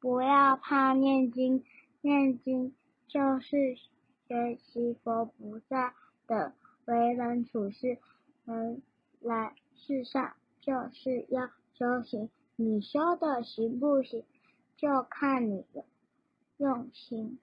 不要怕念经，念经就是学习佛菩萨的为人处事，人来世上就是要修行。你修的行不行，就看你的用心。